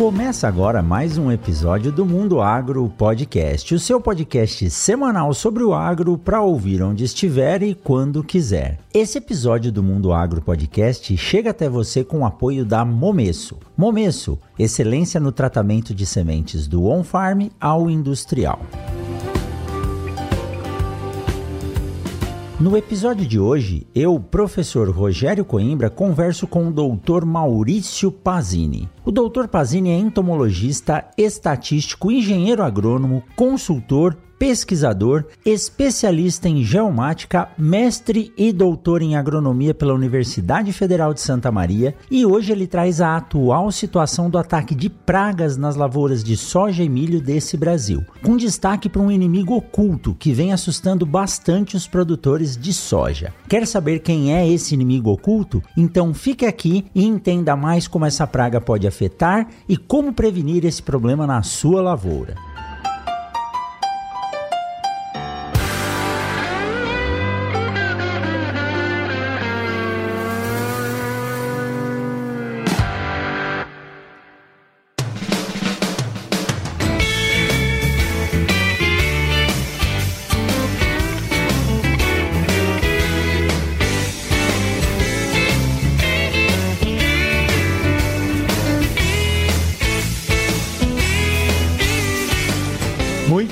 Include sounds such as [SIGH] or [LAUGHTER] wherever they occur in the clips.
Começa agora mais um episódio do Mundo Agro Podcast, o seu podcast semanal sobre o agro para ouvir onde estiver e quando quiser. Esse episódio do Mundo Agro Podcast chega até você com o apoio da Momesso. Momesso, excelência no tratamento de sementes do on-farm ao industrial. No episódio de hoje, eu, professor Rogério Coimbra, converso com o doutor Maurício Pazini. O doutor Pazini é entomologista, estatístico, engenheiro agrônomo, consultor, pesquisador, especialista em geomática, mestre e doutor em agronomia pela Universidade Federal de Santa Maria, e hoje ele traz a atual situação do ataque de pragas nas lavouras de soja e milho desse Brasil, com destaque para um inimigo oculto que vem assustando bastante os produtores de soja. Quer saber quem é esse inimigo oculto? Então fique aqui e entenda mais como essa praga pode afetar e como prevenir esse problema na sua lavoura.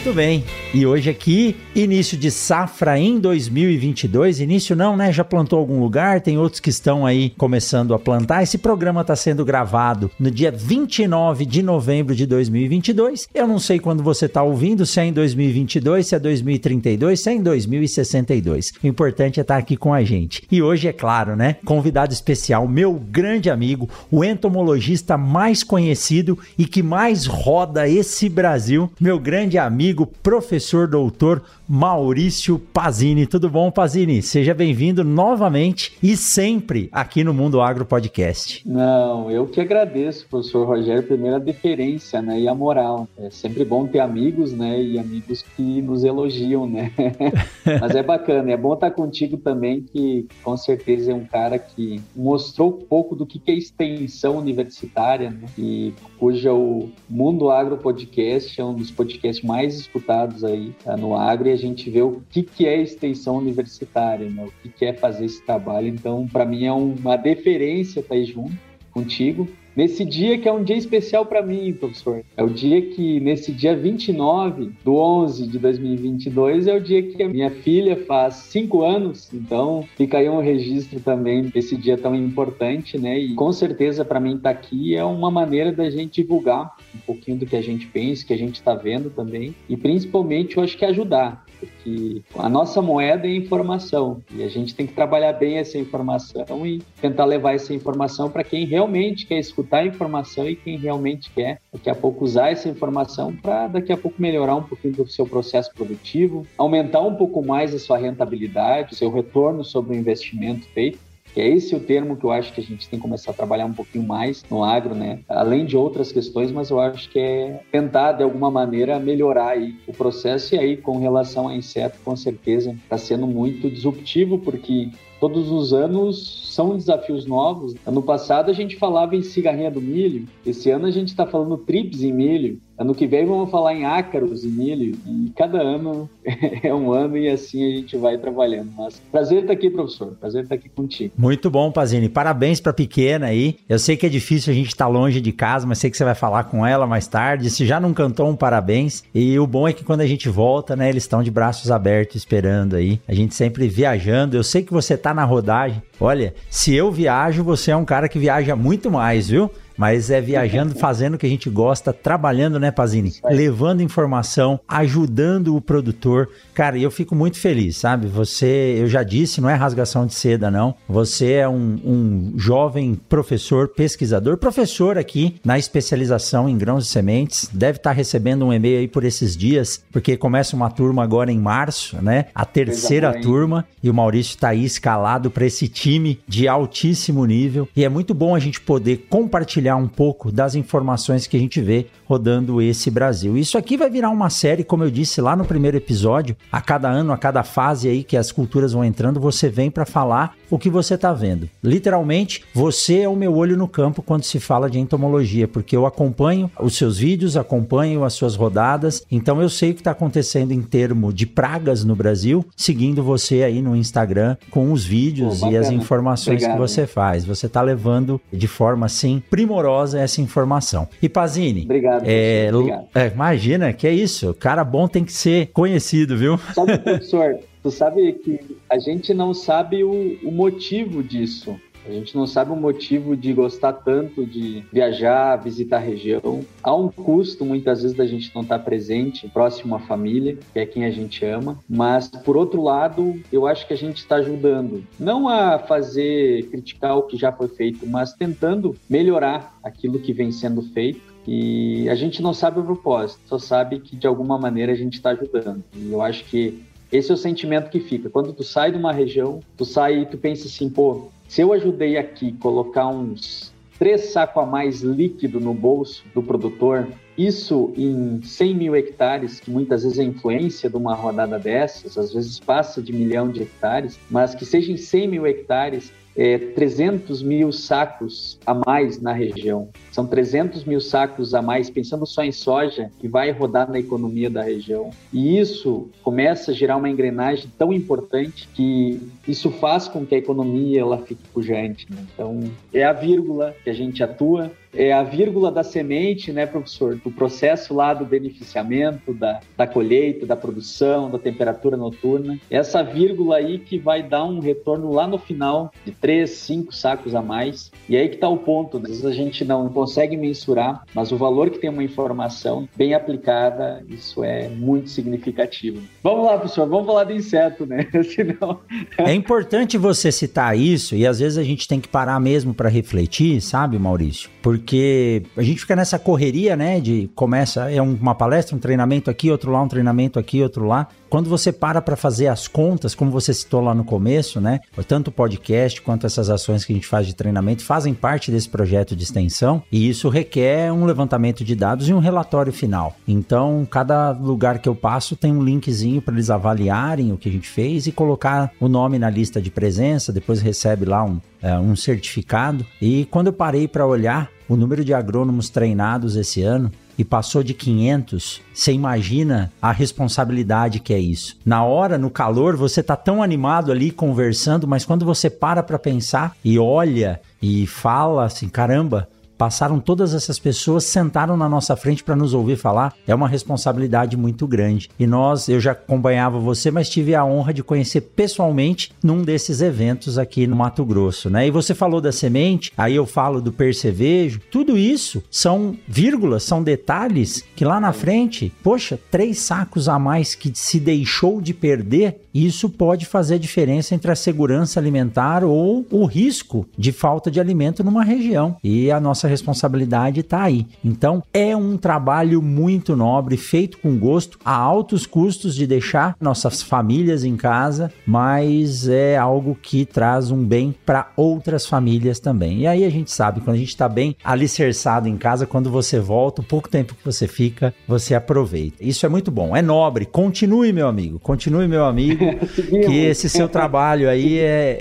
Muito bem. E hoje aqui, início de safra em 2022. Início não, né? Já plantou algum lugar, tem outros que estão aí começando a plantar. Esse programa está sendo gravado no dia 29 de novembro de 2022. Eu não sei quando você está ouvindo, se é em 2022, se é 2032, se é em 2062. O importante é estar tá aqui com a gente. E hoje, é claro, né? Convidado especial, meu grande amigo, o entomologista mais conhecido e que mais roda esse Brasil, meu grande amigo, professor doutor Maurício Pazini. Tudo bom, Pazini? Seja bem-vindo novamente e sempre aqui no Mundo Agro Podcast. Não, eu que agradeço, professor Rogério, primeiro a deferência, né, e a moral. É sempre bom ter amigos, né, e amigos que nos elogiam, né. [LAUGHS] Mas é bacana, é bom estar contigo também, que com certeza é um cara que mostrou um pouco do que é extensão universitária, né, e cuja o Mundo Agro Podcast é um dos podcasts mais escutados aí tá, no agro e a gente vê o que, que é extensão universitária, né? o que, que é fazer esse trabalho. Então, para mim é uma deferência estar aí junto contigo Nesse dia que é um dia especial para mim, professor. É o dia que, nesse dia 29 do 11 de 2022, é o dia que a minha filha faz cinco anos. Então, fica aí um registro também desse dia tão importante, né? E com certeza, para mim, estar tá aqui é uma maneira da gente divulgar um pouquinho do que a gente pensa, que a gente está vendo também. E principalmente, eu acho que ajudar porque a nossa moeda é informação e a gente tem que trabalhar bem essa informação e tentar levar essa informação para quem realmente quer escutar a informação e quem realmente quer daqui a pouco usar essa informação para daqui a pouco melhorar um pouquinho do seu processo produtivo, aumentar um pouco mais a sua rentabilidade, o seu retorno sobre o investimento feito que é esse o termo que eu acho que a gente tem que começar a trabalhar um pouquinho mais no agro, né? Além de outras questões, mas eu acho que é tentar de alguma maneira melhorar aí o processo e aí com relação a inseto, com certeza está sendo muito disruptivo porque todos os anos são desafios novos. Ano passado a gente falava em cigarrinha do milho, esse ano a gente está falando trips em milho. Ano que vem vamos falar em ácaros e milho. E cada ano [LAUGHS] é um ano e assim a gente vai trabalhando. Mas prazer estar aqui, professor. Prazer estar aqui contigo. Muito bom, Pazini. Parabéns para a pequena aí. Eu sei que é difícil a gente estar tá longe de casa, mas sei que você vai falar com ela mais tarde. Se já não cantou, um parabéns. E o bom é que quando a gente volta, né, eles estão de braços abertos esperando aí. A gente sempre viajando. Eu sei que você está na rodagem. Olha, se eu viajo, você é um cara que viaja muito mais, viu? Mas é viajando, fazendo o que a gente gosta, trabalhando, né, Pazini? Levando informação, ajudando o produtor. Cara, eu fico muito feliz, sabe? Você, eu já disse, não é rasgação de seda, não. Você é um, um jovem professor, pesquisador, professor aqui na especialização em grãos e sementes. Deve estar recebendo um e-mail aí por esses dias, porque começa uma turma agora em março, né? A terceira turma, e o Maurício está aí escalado para esse time de altíssimo nível. E é muito bom a gente poder compartilhar compartilhar um pouco das informações que a gente vê rodando esse Brasil. Isso aqui vai virar uma série, como eu disse lá no primeiro episódio, a cada ano, a cada fase aí que as culturas vão entrando, você vem para falar o que você está vendo. Literalmente, você é o meu olho no campo quando se fala de entomologia, porque eu acompanho os seus vídeos, acompanho as suas rodadas, então eu sei o que está acontecendo em termo de pragas no Brasil, seguindo você aí no Instagram com os vídeos Pô, e as informações Obrigado. que você faz. Você está levando de forma assim primorosa essa informação. E Pazini, Obrigado. É, Obrigado. É, imagina, que é isso. Cara bom tem que ser conhecido, viu? Sabe, [LAUGHS] professor, tu sabe que a gente não sabe o, o motivo disso. A gente não sabe o motivo de gostar tanto de viajar, visitar a região. Há um custo, muitas vezes, da gente não estar presente, próximo à família, que é quem a gente ama. Mas, por outro lado, eu acho que a gente está ajudando. Não a fazer, criticar o que já foi feito, mas tentando melhorar aquilo que vem sendo feito. E a gente não sabe o propósito, só sabe que de alguma maneira a gente está ajudando. E eu acho que esse é o sentimento que fica. Quando tu sai de uma região, tu sai e tu pensa assim, pô, se eu ajudei aqui colocar uns três sacos a mais líquido no bolso do produtor, isso em 100 mil hectares, que muitas vezes é influência de uma rodada dessas, às vezes passa de milhão de hectares, mas que seja em 100 mil hectares, é, 300 mil sacos a mais na região. São 300 mil sacos a mais, pensando só em soja, que vai rodar na economia da região. E isso começa a gerar uma engrenagem tão importante que isso faz com que a economia ela fique pujante. Né? Então, é a vírgula que a gente atua, é a vírgula da semente, né, professor? Do processo lá do beneficiamento, da, da colheita, da produção, da temperatura noturna. Essa vírgula aí que vai dar um retorno lá no final de três, cinco sacos a mais. E aí que está o ponto. Às vezes a gente não consegue mensurar, mas o valor que tem uma informação bem aplicada, isso é muito significativo. Vamos lá, professor, vamos falar de inseto, né? [LAUGHS] Senão... é importante você citar isso e às vezes a gente tem que parar mesmo para refletir, sabe, Maurício? Porque a gente fica nessa correria, né? De começa, é uma palestra, um treinamento aqui, outro lá, um treinamento aqui, outro lá. Quando você para para fazer as contas, como você citou lá no começo, né? Tanto o podcast quanto essas ações que a gente faz de treinamento fazem parte desse projeto de extensão e isso requer um levantamento de dados e um relatório final. Então, cada lugar que eu passo tem um linkzinho para eles avaliarem o que a gente fez e colocar o nome na lista de presença, depois recebe lá um, é, um certificado. E quando eu parei para olhar o número de agrônomos treinados esse ano e passou de 500, você imagina a responsabilidade que é isso. Na hora, no calor, você tá tão animado ali conversando, mas quando você para para pensar e olha e fala assim, caramba, passaram todas essas pessoas, sentaram na nossa frente para nos ouvir falar. É uma responsabilidade muito grande. E nós, eu já acompanhava você, mas tive a honra de conhecer pessoalmente num desses eventos aqui no Mato Grosso, né? E você falou da semente, aí eu falo do percevejo. Tudo isso são vírgulas, são detalhes que lá na frente, poxa, três sacos a mais que se deixou de perder, isso pode fazer diferença entre a segurança alimentar ou o risco de falta de alimento numa região. E a nossa responsabilidade está aí. Então, é um trabalho muito nobre, feito com gosto, a altos custos de deixar nossas famílias em casa, mas é algo que traz um bem para outras famílias também. E aí a gente sabe, quando a gente está bem alicerçado em casa, quando você volta, o pouco tempo que você fica, você aproveita. Isso é muito bom, é nobre. Continue, meu amigo, continue, meu amigo, [LAUGHS] que esse seu trabalho aí é,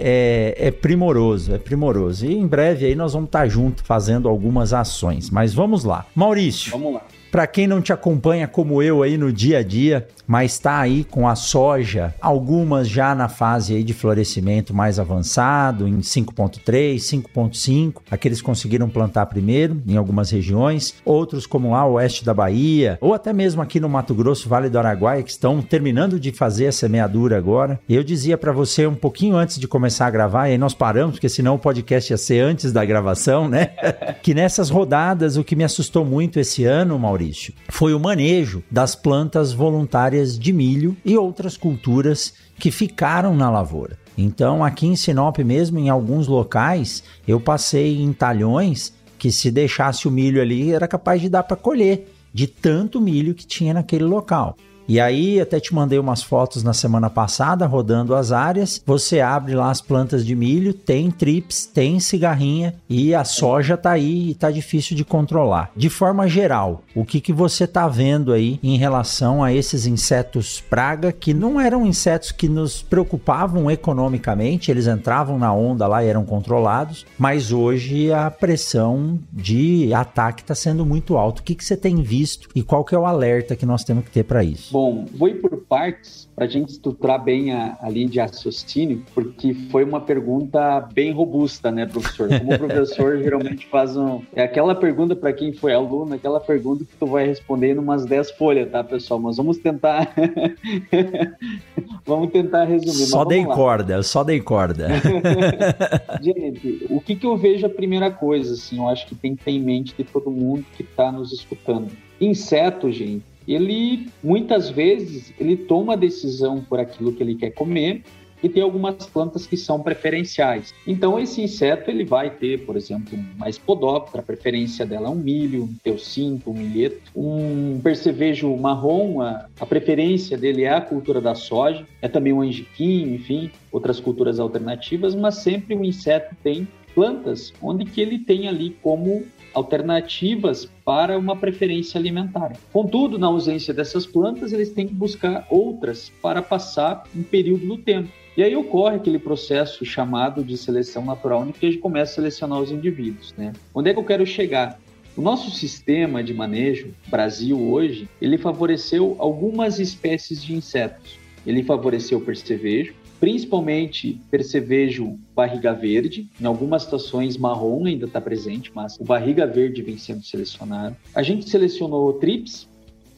é, é primoroso, é primoroso. E em breve aí nós vamos estar tá junto fazendo algumas ações. Mas vamos lá. Maurício. Vamos lá. Para quem não te acompanha como eu aí no dia a dia, mas está aí com a soja, algumas já na fase aí de florescimento mais avançado, em 5.3, 5.5, aqueles conseguiram plantar primeiro em algumas regiões, outros como lá o oeste da Bahia, ou até mesmo aqui no Mato Grosso, Vale do Araguaia, que estão terminando de fazer a semeadura agora. Eu dizia para você um pouquinho antes de começar a gravar, e aí nós paramos, porque senão o podcast ia ser antes da gravação, né? [LAUGHS] que nessas rodadas o que me assustou muito esse ano, Maurício, Maurício, foi o manejo das plantas voluntárias de milho e outras culturas que ficaram na lavoura. Então, aqui em Sinop mesmo, em alguns locais, eu passei em talhões que se deixasse o milho ali era capaz de dar para colher, de tanto milho que tinha naquele local. E aí, até te mandei umas fotos na semana passada, rodando as áreas. Você abre lá as plantas de milho, tem trips, tem cigarrinha e a soja tá aí e tá difícil de controlar. De forma geral, o que, que você tá vendo aí em relação a esses insetos praga que não eram insetos que nos preocupavam economicamente, eles entravam na onda lá e eram controlados, mas hoje a pressão de ataque está sendo muito alta. O que, que você tem visto e qual que é o alerta que nós temos que ter para isso? Bom, vou ir por partes para a gente estruturar bem a, a linha de raciocínio, porque foi uma pergunta bem robusta, né, professor? Como o [LAUGHS] professor geralmente faz um. É aquela pergunta para quem foi aluno, aquela pergunta que tu vai responder em umas 10 folhas, tá, pessoal? Mas vamos tentar. [LAUGHS] vamos tentar resumir. Só dei lá. corda, só dei corda. [LAUGHS] gente, o que, que eu vejo a primeira coisa, assim, eu acho que tem que ter em mente de todo mundo que está nos escutando. Inseto, gente, ele muitas vezes ele toma decisão por aquilo que ele quer comer e tem algumas plantas que são preferenciais. Então esse inseto ele vai ter, por exemplo, uma espodóptera, a preferência dela é um milho, um teucinto, um milheto, um percevejo marrom, a, a preferência dele é a cultura da soja, é também um angiquinho, enfim, outras culturas alternativas, mas sempre o inseto tem plantas onde que ele tem ali como alternativas para uma preferência alimentar. Contudo, na ausência dessas plantas, eles têm que buscar outras para passar um período do tempo. E aí ocorre aquele processo chamado de seleção natural, onde a gente começa a selecionar os indivíduos. Né? Onde é que eu quero chegar? O nosso sistema de manejo, Brasil hoje, ele favoreceu algumas espécies de insetos. Ele favoreceu o percevejo, principalmente percevejo barriga verde, em algumas situações marrom ainda está presente, mas o barriga verde vem sendo selecionado. A gente selecionou trips,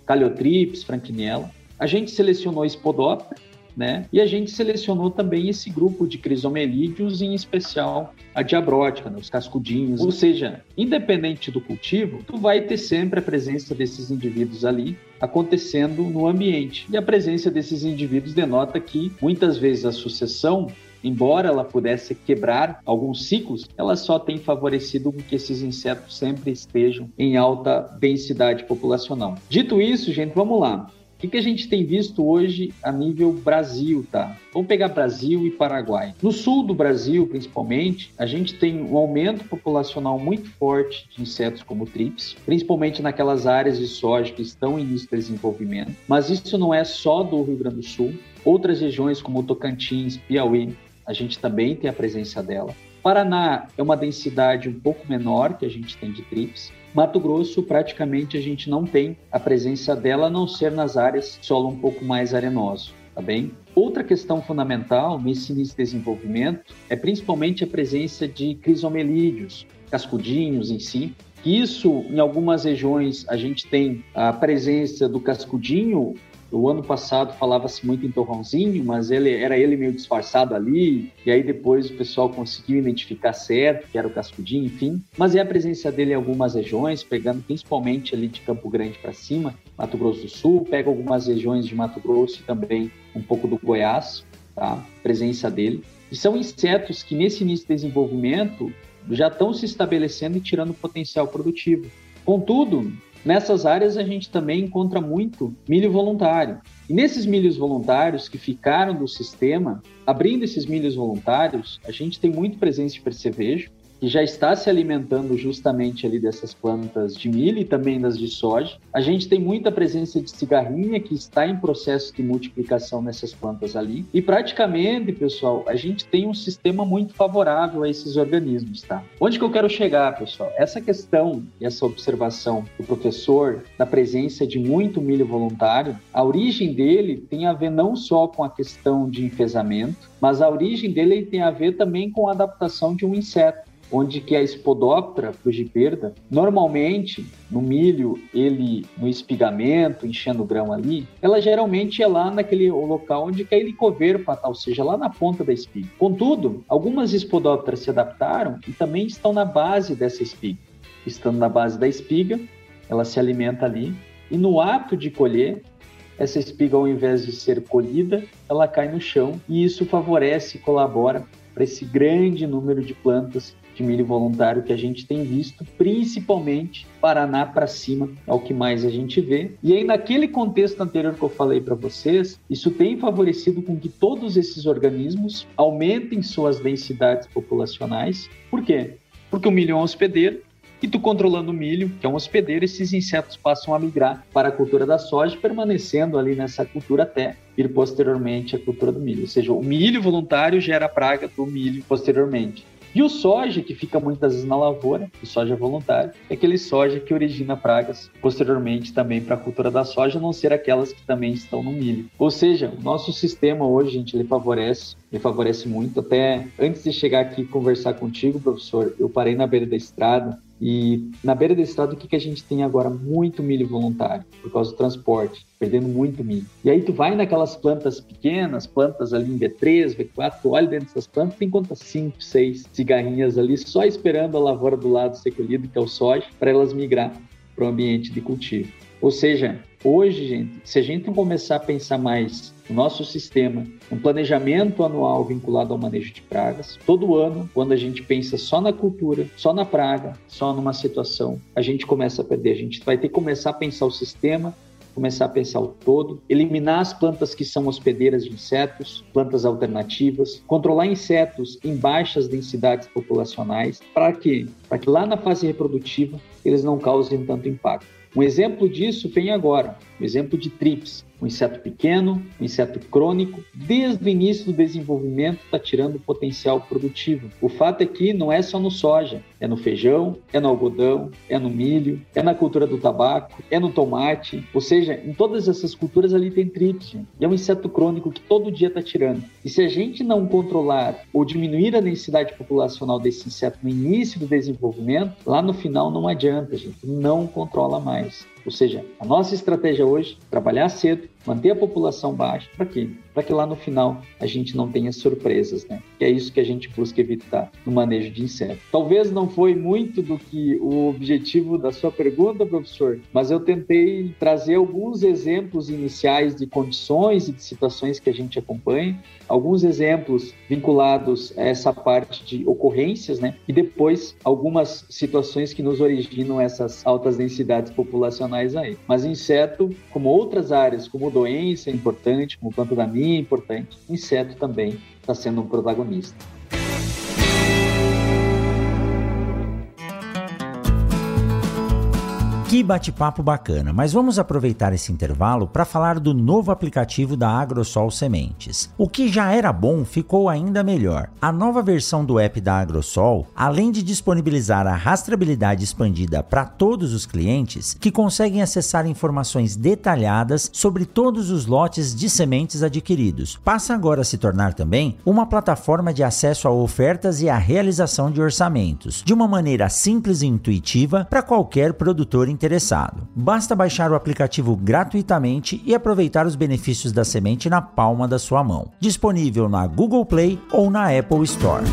caliotrips, franquinella. A gente selecionou espodóptera, né? E a gente selecionou também esse grupo de crisomelídeos, em especial a diabrótica, né? os cascudinhos. Ou seja, independente do cultivo, tu vai ter sempre a presença desses indivíduos ali acontecendo no ambiente. E a presença desses indivíduos denota que muitas vezes a sucessão embora ela pudesse quebrar alguns ciclos, ela só tem favorecido que esses insetos sempre estejam em alta densidade populacional. Dito isso, gente, vamos lá. O que, que a gente tem visto hoje a nível Brasil, tá? Vamos pegar Brasil e Paraguai. No sul do Brasil, principalmente, a gente tem um aumento populacional muito forte de insetos como trips, principalmente naquelas áreas de soja que estão em início de desenvolvimento. Mas isso não é só do Rio Grande do Sul. Outras regiões como Tocantins, Piauí, a gente também tem a presença dela. Paraná é uma densidade um pouco menor que a gente tem de trips. Mato Grosso, praticamente a gente não tem a presença dela, a não ser nas áreas solo um pouco mais arenoso, tá bem? Outra questão fundamental nesse início de desenvolvimento é principalmente a presença de crisomelídeos, cascudinhos em si, isso, em algumas regiões, a gente tem a presença do cascudinho o ano passado falava-se muito em torrãozinho, mas ele era ele meio disfarçado ali, e aí depois o pessoal conseguiu identificar certo que era o cascudinho, enfim. Mas é a presença dele em algumas regiões, pegando principalmente ali de Campo Grande para cima, Mato Grosso do Sul, pega algumas regiões de Mato Grosso e também um pouco do Goiás, tá? Presença dele. E são insetos que nesse início de desenvolvimento já estão se estabelecendo e tirando potencial produtivo. Contudo, Nessas áreas a gente também encontra muito milho voluntário. E nesses milhos voluntários que ficaram do sistema, abrindo esses milhos voluntários, a gente tem muito presença de percevejo, que já está se alimentando justamente ali dessas plantas de milho e também das de soja. A gente tem muita presença de cigarrinha que está em processo de multiplicação nessas plantas ali. E praticamente, pessoal, a gente tem um sistema muito favorável a esses organismos, tá? Onde que eu quero chegar, pessoal? Essa questão e essa observação do professor da presença de muito milho voluntário, a origem dele tem a ver não só com a questão de enfesamento, mas a origem dele tem a ver também com a adaptação de um inseto onde que a Spodoptera frugiperda, normalmente no milho, ele no espigamento, enchendo o grão ali, ela geralmente é lá naquele local onde que a helicoverpa ou seja, lá na ponta da espiga. Contudo, algumas Spodopteras se adaptaram e também estão na base dessa espiga. Estando na base da espiga, ela se alimenta ali e no ato de colher, essa espiga, ao invés de ser colhida, ela cai no chão e isso favorece e colabora para esse grande número de plantas de milho voluntário que a gente tem visto, principalmente Paraná para cima, é o que mais a gente vê. E aí, naquele contexto anterior que eu falei para vocês, isso tem favorecido com que todos esses organismos aumentem suas densidades populacionais. Por quê? Porque o milho é um hospedeiro, e tu controlando o milho, que é um hospedeiro, esses insetos passam a migrar para a cultura da soja, permanecendo ali nessa cultura até vir posteriormente à cultura do milho. Ou seja, o milho voluntário gera a praga do milho posteriormente. E o soja, que fica muitas vezes na lavoura, o soja voluntário, é aquele soja que origina pragas posteriormente também para a cultura da soja, a não ser aquelas que também estão no milho. Ou seja, o nosso sistema hoje, gente, ele favorece, ele favorece muito. Até antes de chegar aqui conversar contigo, professor, eu parei na beira da estrada e na beira da estrada, o que, que a gente tem agora? Muito milho voluntário, por causa do transporte, perdendo muito milho. E aí tu vai naquelas plantas pequenas, plantas ali em B3, V4, tu olha dentro dessas plantas, tem quantas? 5, 6 cigarrinhas ali, só esperando a lavoura do lado ser colhida, que é o soja, para elas migrar para o ambiente de cultivo. Ou seja, hoje, gente, se a gente começar a pensar mais no nosso sistema, um planejamento anual vinculado ao manejo de pragas, todo ano, quando a gente pensa só na cultura, só na praga, só numa situação, a gente começa a perder. A gente vai ter que começar a pensar o sistema começar a pensar o todo, eliminar as plantas que são hospedeiras de insetos, plantas alternativas, controlar insetos em baixas densidades populacionais, para que, para que lá na fase reprodutiva eles não causem tanto impacto. Um exemplo disso vem agora, o exemplo de TRIPS, um inseto pequeno, um inseto crônico, desde o início do desenvolvimento está tirando potencial produtivo. O fato é que não é só no soja, é no feijão, é no algodão, é no milho, é na cultura do tabaco, é no tomate, ou seja, em todas essas culturas ali tem trips, e é um inseto crônico que todo dia está tirando. E se a gente não controlar ou diminuir a densidade populacional desse inseto no início do desenvolvimento, lá no final não adianta, gente, não controla mais. Ou seja, a nossa estratégia hoje é trabalhar cedo, manter a população baixa, para quê? Para que lá no final a gente não tenha surpresas, né? Que é isso que a gente busca evitar no manejo de insetos. Talvez não foi muito do que o objetivo da sua pergunta, professor, mas eu tentei trazer alguns exemplos iniciais de condições e de situações que a gente acompanha, alguns exemplos vinculados a essa parte de ocorrências, né? E depois algumas situações que nos originam essas altas densidades populacionais aí. Mas inseto, como outras áreas, como doença é importante, como planta daninha é importante, inseto também está sendo um protagonista. Que bate-papo bacana, mas vamos aproveitar esse intervalo para falar do novo aplicativo da Agrosol Sementes. O que já era bom ficou ainda melhor. A nova versão do app da Agrosol, além de disponibilizar a rastreabilidade expandida para todos os clientes, que conseguem acessar informações detalhadas sobre todos os lotes de sementes adquiridos, passa agora a se tornar também uma plataforma de acesso a ofertas e a realização de orçamentos, de uma maneira simples e intuitiva para qualquer produtor interessado. Basta baixar o aplicativo gratuitamente e aproveitar os benefícios da semente na palma da sua mão. Disponível na Google Play ou na Apple Store.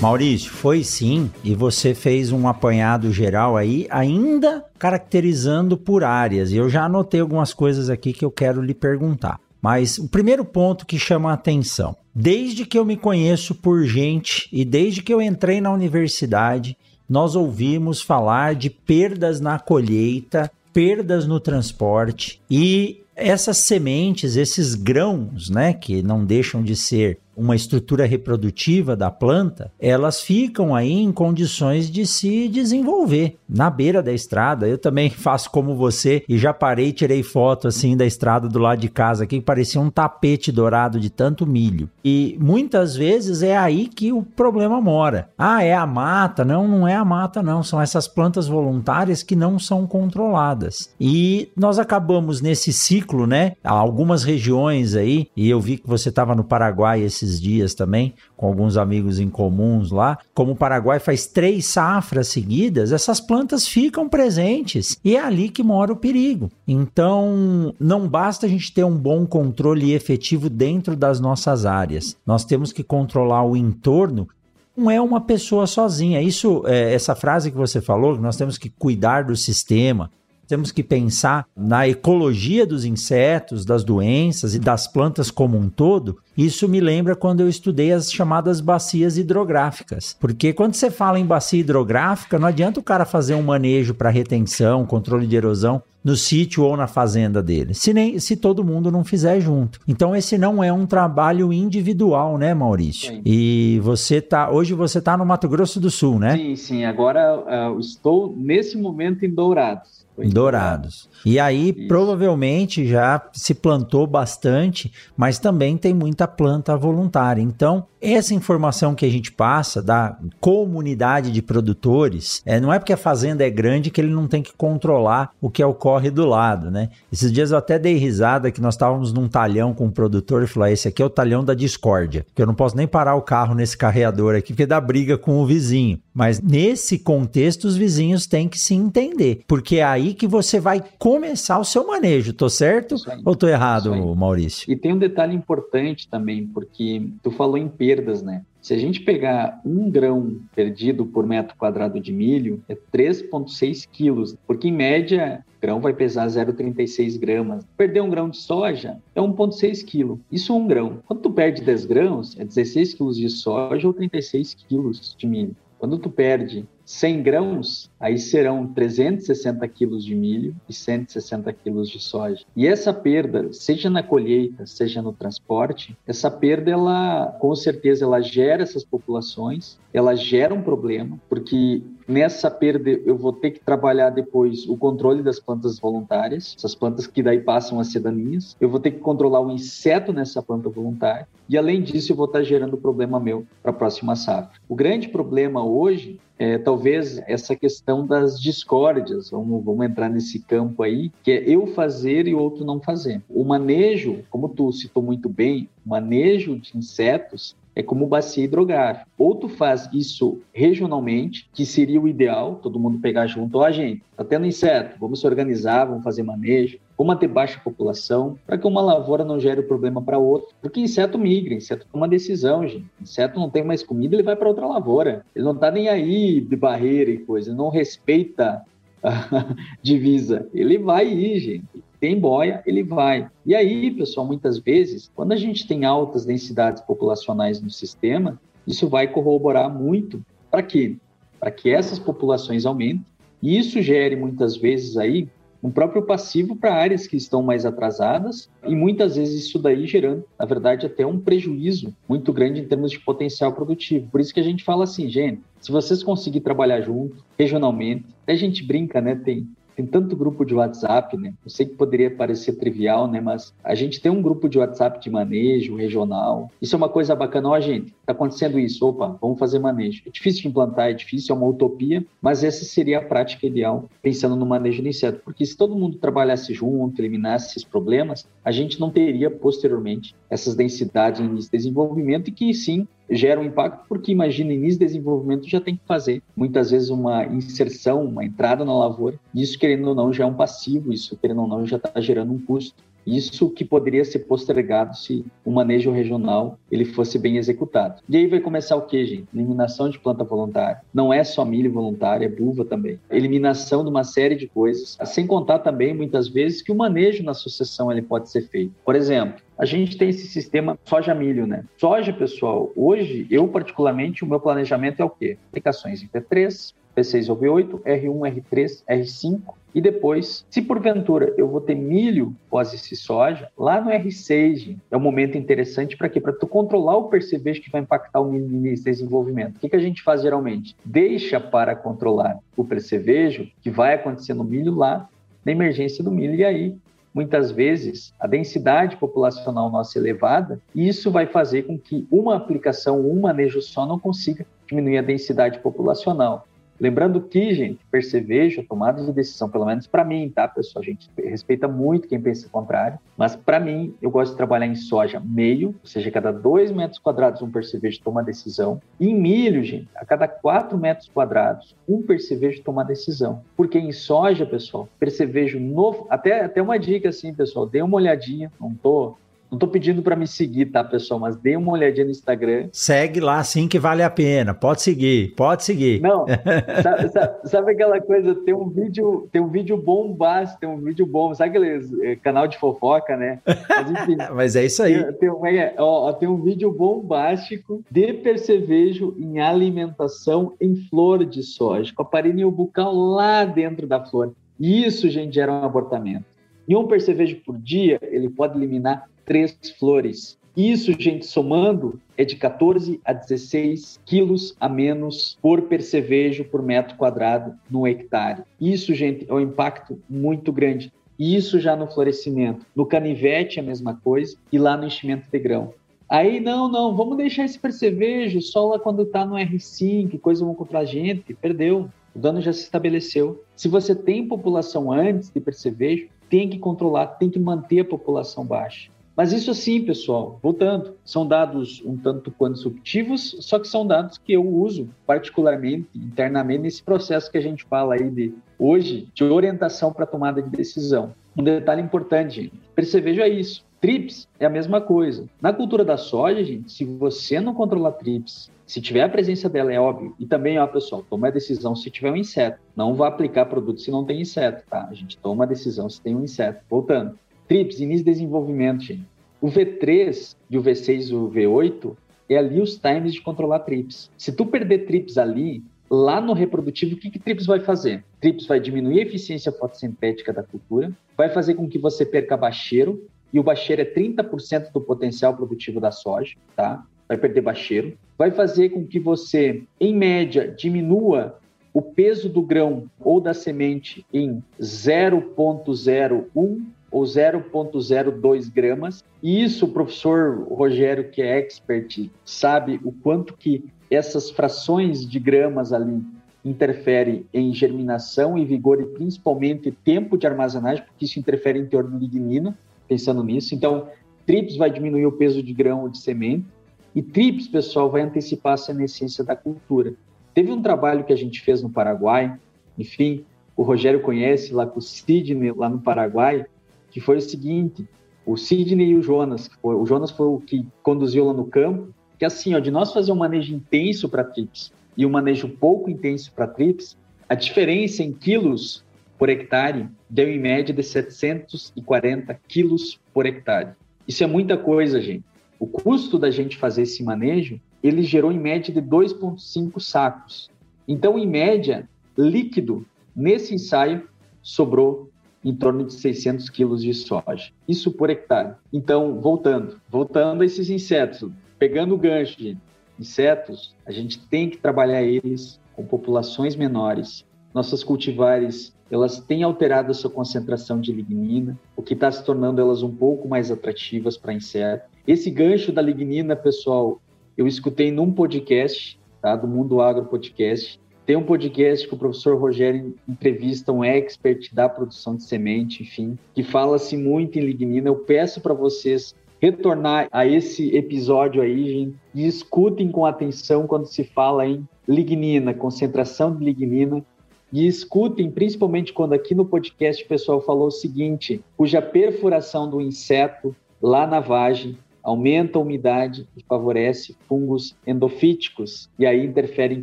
Maurício, foi sim, e você fez um apanhado geral aí, ainda caracterizando por áreas. E eu já anotei algumas coisas aqui que eu quero lhe perguntar. Mas o primeiro ponto que chama a atenção: desde que eu me conheço por gente e desde que eu entrei na universidade, nós ouvimos falar de perdas na colheita, perdas no transporte e essas sementes, esses grãos, né, que não deixam de ser uma estrutura reprodutiva da planta, elas ficam aí em condições de se desenvolver na beira da estrada. Eu também [LAUGHS] faço como você e já parei tirei foto assim da estrada do lado de casa aqui que parecia um tapete dourado de tanto milho. E muitas vezes é aí que o problema mora. Ah, é a mata? Não, não é a mata não, são essas plantas voluntárias que não são controladas. E nós acabamos nesse ciclo, né? Algumas regiões aí, e eu vi que você estava no Paraguai esses esses dias também, com alguns amigos em comuns lá. Como o Paraguai faz três safras seguidas, essas plantas ficam presentes e é ali que mora o perigo. Então, não basta a gente ter um bom controle efetivo dentro das nossas áreas. Nós temos que controlar o entorno não é uma pessoa sozinha. Isso, é, essa frase que você falou, nós temos que cuidar do sistema, temos que pensar na ecologia dos insetos, das doenças e das plantas como um todo. Isso me lembra quando eu estudei as chamadas bacias hidrográficas. Porque quando você fala em bacia hidrográfica, não adianta o cara fazer um manejo para retenção, controle de erosão no sítio ou na fazenda dele, se, nem, se todo mundo não fizer junto. Então esse não é um trabalho individual, né, Maurício? Sim. E você tá, hoje você está no Mato Grosso do Sul, né? Sim, sim. Agora uh, estou nesse momento em Dourados. Dourados. E aí, Isso. provavelmente já se plantou bastante, mas também tem muita planta voluntária. Então, essa informação que a gente passa da comunidade de produtores, é, não é porque a fazenda é grande que ele não tem que controlar o que ocorre do lado, né? Esses dias eu até dei risada que nós estávamos num talhão com um produtor e falou: ah, esse aqui é o talhão da discórdia, que eu não posso nem parar o carro nesse carreador aqui porque dá briga com o vizinho. Mas nesse contexto, os vizinhos têm que se entender, porque é aí que você vai começar o seu manejo, tô certo? Ou tô errado, Maurício? E tem um detalhe importante também, porque tu falou em perdas, né? Se a gente pegar um grão perdido por metro quadrado de milho, é 3,6 quilos, porque em média, grão vai pesar 0,36 gramas. Perder um grão de soja é 1,6 quilo. Isso é um grão. Quando tu perde 10 grãos, é 16 quilos de soja ou 36 quilos de milho. Quando tu perde 100 grãos, aí serão 360 quilos de milho e 160 quilos de soja. E essa perda, seja na colheita, seja no transporte, essa perda, ela, com certeza, ela gera essas populações, ela gera um problema, porque nessa perda eu vou ter que trabalhar depois o controle das plantas voluntárias, essas plantas que daí passam a ser daninhas. Eu vou ter que controlar o inseto nessa planta voluntária. E além disso, eu vou estar gerando problema meu para a próxima safra. O grande problema hoje é, talvez essa questão das discórdias, vamos, vamos entrar nesse campo aí, que é eu fazer e outro não fazer. O manejo, como tu citou muito bem, o manejo de insetos é como bacia hidrográfica. Ou tu faz isso regionalmente, que seria o ideal, todo mundo pegar junto, ó, gente, tá tendo inseto, vamos se organizar, vamos fazer manejo, vamos ter baixa população, para que uma lavoura não gere problema para outra. Porque inseto migra, inseto toma decisão, gente. Inseto não tem mais comida, ele vai para outra lavoura. Ele não tá nem aí de barreira e coisa, ele não respeita [LAUGHS] divisa. Ele vai ir, gente tem boia, ele vai. E aí, pessoal, muitas vezes, quando a gente tem altas densidades populacionais no sistema, isso vai corroborar muito para quê? Para que essas populações aumentem. E isso gere muitas vezes aí um próprio passivo para áreas que estão mais atrasadas e muitas vezes isso daí gerando, na verdade, até um prejuízo muito grande em termos de potencial produtivo. Por isso que a gente fala assim, gente, se vocês conseguirem trabalhar junto, regionalmente, a gente brinca, né? Tem tem tanto grupo de WhatsApp, né? Eu sei que poderia parecer trivial, né? Mas a gente tem um grupo de WhatsApp de manejo regional. Isso é uma coisa bacana, ó, gente. Tá acontecendo isso, opa, vamos fazer manejo. É difícil de implantar, é difícil, é uma utopia, mas essa seria a prática ideal, pensando no manejo do. Porque se todo mundo trabalhasse junto, eliminasse esses problemas, a gente não teria posteriormente essas densidades em desenvolvimento e que sim gera um impacto, porque imagina, início de desenvolvimento já tem que fazer muitas vezes uma inserção, uma entrada na lavoura. Isso, querendo ou não, já é um passivo, isso, querendo ou não, já está gerando um custo. Isso que poderia ser postergado se o manejo regional ele fosse bem executado. E aí vai começar o que, gente? Eliminação de planta voluntária. Não é só milho voluntário, é buva também. Eliminação de uma série de coisas. Sem contar também, muitas vezes, que o manejo na sucessão ele pode ser feito. Por exemplo, a gente tem esse sistema soja-milho, né? Soja, pessoal, hoje, eu particularmente, o meu planejamento é o quê? Aplicações em P3, P6 ou V8, R1, R3, R5, e depois, se porventura eu vou ter milho pós esse soja, lá no R6 é um momento interessante para quê? Para tu controlar o percevejo que vai impactar o milho no desenvolvimento. O que, que a gente faz geralmente? Deixa para controlar o percevejo que vai acontecer no milho lá na emergência do milho. E aí muitas vezes a densidade populacional nossa elevada, e isso vai fazer com que uma aplicação, um manejo só não consiga diminuir a densidade populacional. Lembrando que, gente, percevejo, tomada de decisão, pelo menos para mim, tá, pessoal? A gente respeita muito quem pensa o contrário, mas para mim, eu gosto de trabalhar em soja meio, ou seja, cada dois metros quadrados um percevejo toma decisão. E em milho, gente, a cada quatro metros quadrados, um percevejo toma decisão. Porque em soja, pessoal, percevejo novo, até, até uma dica assim, pessoal, dê uma olhadinha, não tô não tô pedindo para me seguir, tá, pessoal? Mas dê uma olhadinha no Instagram. Segue lá sim que vale a pena. Pode seguir, pode seguir. Não, [LAUGHS] sabe, sabe, sabe, aquela coisa? Tem um vídeo, tem um vídeo bombástico, tem um vídeo bom. Sabe aquele eh, canal de fofoca, né? Mas, enfim, [LAUGHS] Mas é isso aí. Tem, tem, um, é, ó, tem um vídeo bombástico de percevejo em alimentação em flor de soja, com a parinha bucal lá dentro da flor. Isso, gente, gera um abortamento. E um percevejo por dia, ele pode eliminar três flores. Isso, gente, somando, é de 14 a 16 quilos a menos por percevejo por metro quadrado no hectare. Isso, gente, é um impacto muito grande. Isso já no florescimento. No canivete é a mesma coisa e lá no enchimento de grão. Aí, não, não, vamos deixar esse percevejo só lá quando está no R5, coisa vão contra a gente. Perdeu. O dano já se estabeleceu. Se você tem população antes de percevejo, tem que controlar, tem que manter a população baixa. Mas isso assim, pessoal, voltando, são dados um tanto quanto subjetivos, só que são dados que eu uso particularmente, internamente, nesse processo que a gente fala aí de hoje, de orientação para tomada de decisão. Um detalhe importante, gente, perceveja isso. TRIPS é a mesma coisa. Na cultura da soja, gente, se você não controlar TRIPS, se tiver a presença dela, é óbvio. E também, ó, pessoal, toma a decisão se tiver um inseto. Não vá aplicar produto se não tem inseto, tá? A gente toma a decisão se tem um inseto. Voltando. TRIPS, início de desenvolvimento, gente. O V3 e o V6 e o V8 é ali os times de controlar TRIPS. Se tu perder TRIPS ali, lá no reprodutivo, o que, que TRIPS vai fazer? TRIPS vai diminuir a eficiência fotossintética da cultura, vai fazer com que você perca bacheiro, e o bacheiro é 30% do potencial produtivo da soja, tá? Vai perder bacheiro. Vai fazer com que você, em média, diminua o peso do grão ou da semente em 0,01 ou 0,02 gramas. E isso o professor Rogério, que é expert, sabe o quanto que essas frações de gramas ali interferem em germinação e vigor e principalmente tempo de armazenagem, porque isso interfere em teor de lignina, pensando nisso. Então, TRIPS vai diminuir o peso de grão ou de semente. E TRIPS, pessoal, vai antecipar a senescência da cultura. Teve um trabalho que a gente fez no Paraguai, enfim, o Rogério conhece lá com o Sidney, lá no Paraguai, que foi o seguinte: o Sidney e o Jonas, foi, o Jonas foi o que conduziu lá no campo, que assim, ó, de nós fazer um manejo intenso para trips e um manejo pouco intenso para trips, a diferença em quilos por hectare deu em média de 740 quilos por hectare. Isso é muita coisa, gente. O custo da gente fazer esse manejo, ele gerou em média de 2,5 sacos. Então, em média, líquido nesse ensaio sobrou em torno de 600 quilos de soja. Isso por hectare. Então, voltando, voltando a esses insetos, pegando o gancho de insetos, a gente tem que trabalhar eles com populações menores. Nossas cultivares, elas têm alterado a sua concentração de lignina, o que está se tornando elas um pouco mais atrativas para inseto. Esse gancho da lignina, pessoal, eu escutei num podcast, tá, do Mundo Agro Podcast, tem um podcast que o professor Rogério entrevista um expert da produção de semente, enfim, que fala-se muito em lignina. Eu peço para vocês retornar a esse episódio aí, gente, e escutem com atenção quando se fala em lignina, concentração de lignina, e escutem, principalmente quando aqui no podcast o pessoal falou o seguinte, cuja perfuração do inseto lá na vagem aumenta a umidade e favorece fungos endofíticos, e aí interfere em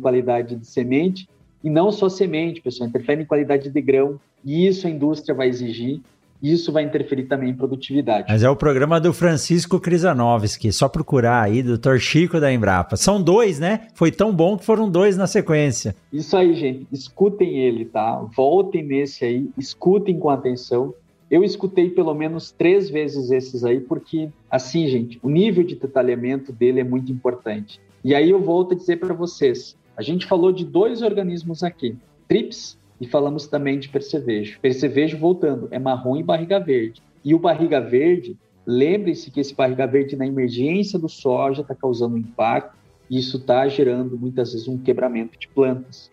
qualidade de semente, e não só semente, pessoal, interfere em qualidade de grão, e isso a indústria vai exigir, e isso vai interferir também em produtividade. Mas é o programa do Francisco Krizanovski, só procurar aí, doutor Chico da Embrapa. São dois, né? Foi tão bom que foram dois na sequência. Isso aí, gente, escutem ele, tá? Voltem nesse aí, escutem com atenção, eu escutei pelo menos três vezes esses aí, porque, assim, gente, o nível de detalhamento dele é muito importante. E aí eu volto a dizer para vocês: a gente falou de dois organismos aqui, TRIPS e falamos também de percevejo. Percevejo, voltando, é marrom e barriga verde. E o barriga verde, lembre-se que esse barriga verde na emergência do soja está causando impacto e isso está gerando muitas vezes um quebramento de plantas.